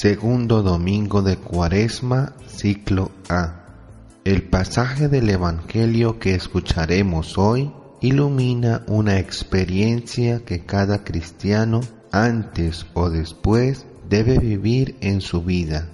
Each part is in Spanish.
Segundo domingo de Cuaresma, ciclo A. El pasaje del Evangelio que escucharemos hoy ilumina una experiencia que cada cristiano antes o después debe vivir en su vida.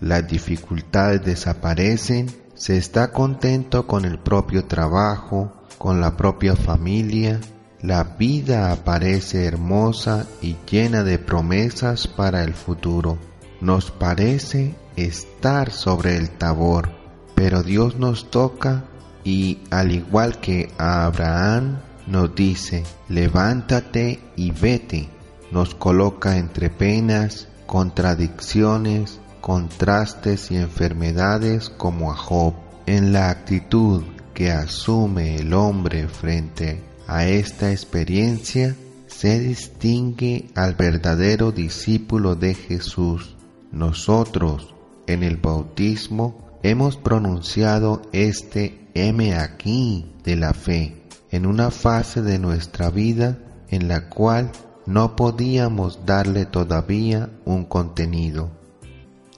Las dificultades desaparecen, se está contento con el propio trabajo, con la propia familia, la vida aparece hermosa y llena de promesas para el futuro nos parece estar sobre el tabor, pero Dios nos toca y al igual que a Abraham nos dice, levántate y vete, nos coloca entre penas, contradicciones, contrastes y enfermedades como a Job. En la actitud que asume el hombre frente a esta experiencia, se distingue al verdadero discípulo de Jesús nosotros en el bautismo hemos pronunciado este M aquí de la fe en una fase de nuestra vida en la cual no podíamos darle todavía un contenido.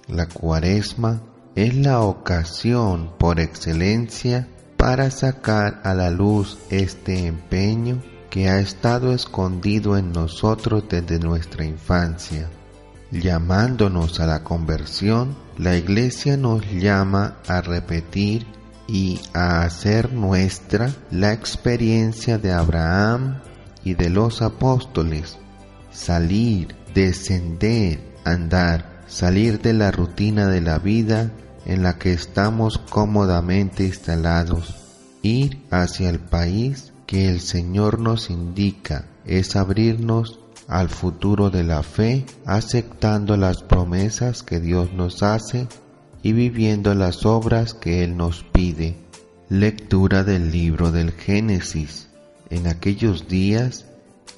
La cuaresma es la ocasión por excelencia para sacar a la luz este empeño que ha estado escondido en nosotros desde nuestra infancia Llamándonos a la conversión, la Iglesia nos llama a repetir y a hacer nuestra la experiencia de Abraham y de los apóstoles. Salir, descender, andar, salir de la rutina de la vida en la que estamos cómodamente instalados, ir hacia el país que el Señor nos indica, es abrirnos al futuro de la fe, aceptando las promesas que Dios nos hace y viviendo las obras que Él nos pide. Lectura del libro del Génesis. En aquellos días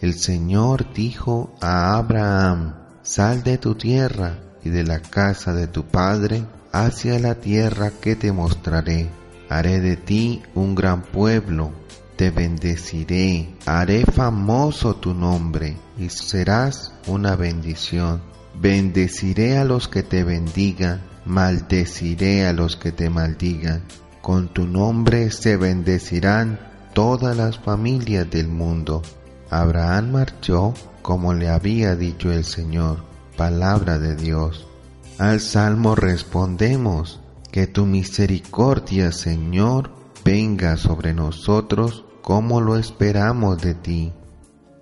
el Señor dijo a Abraham, sal de tu tierra y de la casa de tu padre hacia la tierra que te mostraré. Haré de ti un gran pueblo te bendeciré, haré famoso tu nombre y serás una bendición. Bendeciré a los que te bendigan, maldeciré a los que te maldigan. Con tu nombre se bendecirán todas las familias del mundo. Abraham marchó como le había dicho el Señor, palabra de Dios. Al salmo respondemos, que tu misericordia, Señor, venga sobre nosotros como lo esperamos de ti.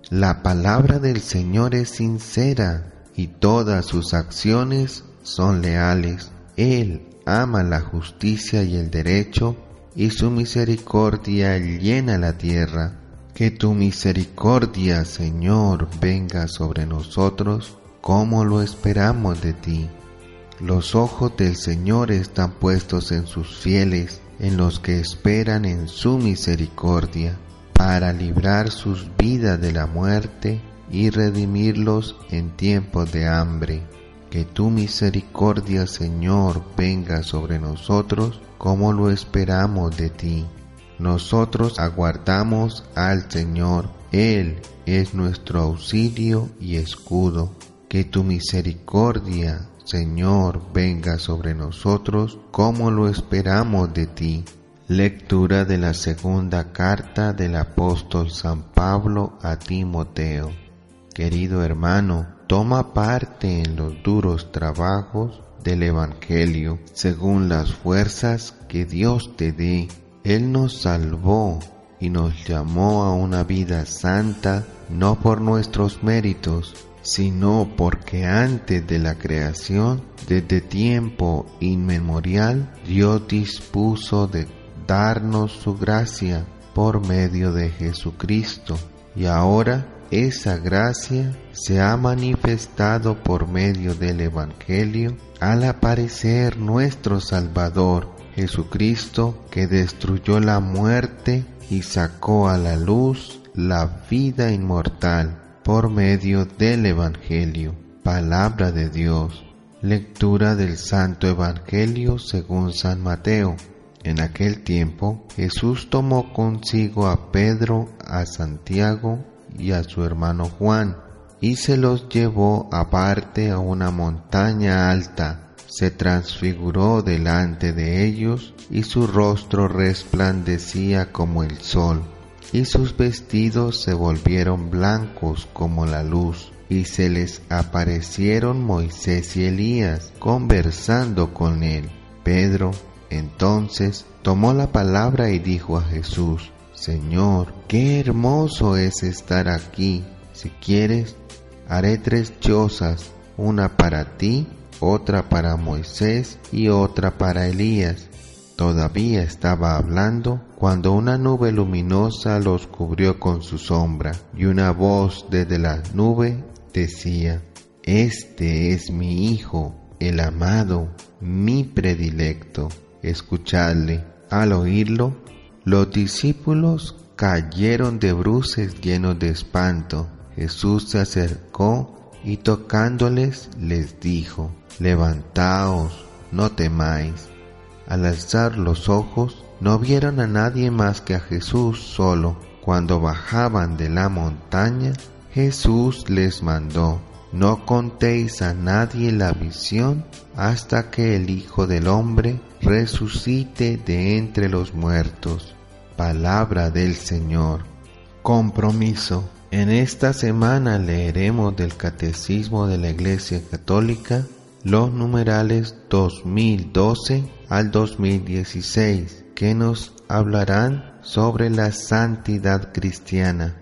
La palabra del Señor es sincera y todas sus acciones son leales. Él ama la justicia y el derecho y su misericordia llena la tierra. Que tu misericordia, Señor, venga sobre nosotros como lo esperamos de ti. Los ojos del Señor están puestos en sus fieles en los que esperan en su misericordia, para librar sus vidas de la muerte y redimirlos en tiempos de hambre. Que tu misericordia, Señor, venga sobre nosotros como lo esperamos de ti. Nosotros aguardamos al Señor, Él es nuestro auxilio y escudo. Que tu misericordia, Señor, venga sobre nosotros como lo esperamos de ti. Lectura de la segunda carta del apóstol San Pablo a Timoteo. Querido hermano, toma parte en los duros trabajos del Evangelio según las fuerzas que Dios te dé. Él nos salvó y nos llamó a una vida santa no por nuestros méritos, sino porque antes de la creación, desde tiempo inmemorial, Dios dispuso de darnos su gracia por medio de Jesucristo. Y ahora esa gracia se ha manifestado por medio del Evangelio al aparecer nuestro Salvador Jesucristo que destruyó la muerte y sacó a la luz la vida inmortal por medio del Evangelio. Palabra de Dios. Lectura del Santo Evangelio según San Mateo. En aquel tiempo Jesús tomó consigo a Pedro, a Santiago y a su hermano Juan, y se los llevó aparte a una montaña alta. Se transfiguró delante de ellos y su rostro resplandecía como el sol, y sus vestidos se volvieron blancos como la luz y se les aparecieron Moisés y Elías conversando con él. Pedro entonces tomó la palabra y dijo a Jesús, Señor, qué hermoso es estar aquí. Si quieres, haré tres chozas, una para ti, otra para Moisés y otra para Elías. Todavía estaba hablando cuando una nube luminosa los cubrió con su sombra y una voz desde la nube decía, Este es mi Hijo, el amado, mi predilecto, escuchadle. Al oírlo, los discípulos cayeron de bruces llenos de espanto. Jesús se acercó y tocándoles les dijo, Levantaos, no temáis. Al alzar los ojos, no vieron a nadie más que a Jesús solo. Cuando bajaban de la montaña, Jesús les mandó, no contéis a nadie la visión hasta que el Hijo del Hombre resucite de entre los muertos. Palabra del Señor. Compromiso. En esta semana leeremos del Catecismo de la Iglesia Católica los numerales 2012 al 2016 que nos hablarán sobre la santidad cristiana